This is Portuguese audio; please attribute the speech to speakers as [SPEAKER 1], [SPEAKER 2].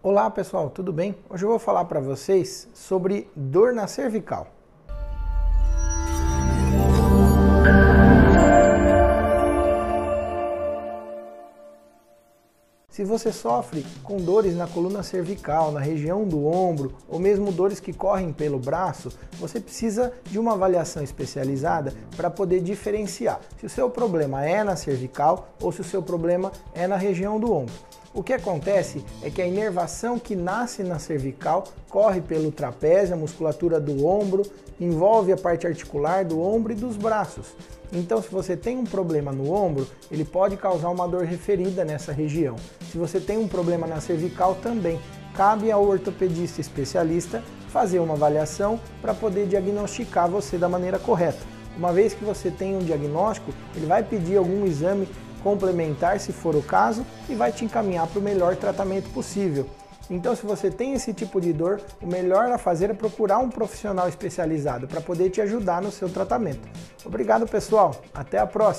[SPEAKER 1] Olá pessoal, tudo bem? Hoje eu vou falar para vocês sobre dor na cervical. Se você sofre com dores na coluna cervical, na região do ombro ou mesmo dores que correm pelo braço, você precisa de uma avaliação especializada para poder diferenciar se o seu problema é na cervical ou se o seu problema é na região do ombro. O que acontece é que a inervação que nasce na cervical corre pelo trapézio, a musculatura do ombro, envolve a parte articular do ombro e dos braços. Então, se você tem um problema no ombro, ele pode causar uma dor referida nessa região. Se você tem um problema na cervical, também. Cabe ao ortopedista especialista fazer uma avaliação para poder diagnosticar você da maneira correta. Uma vez que você tem um diagnóstico, ele vai pedir algum exame complementar, se for o caso, e vai te encaminhar para o melhor tratamento possível. Então, se você tem esse tipo de dor, o melhor a fazer é procurar um profissional especializado para poder te ajudar no seu tratamento. Obrigado, pessoal. Até a próxima.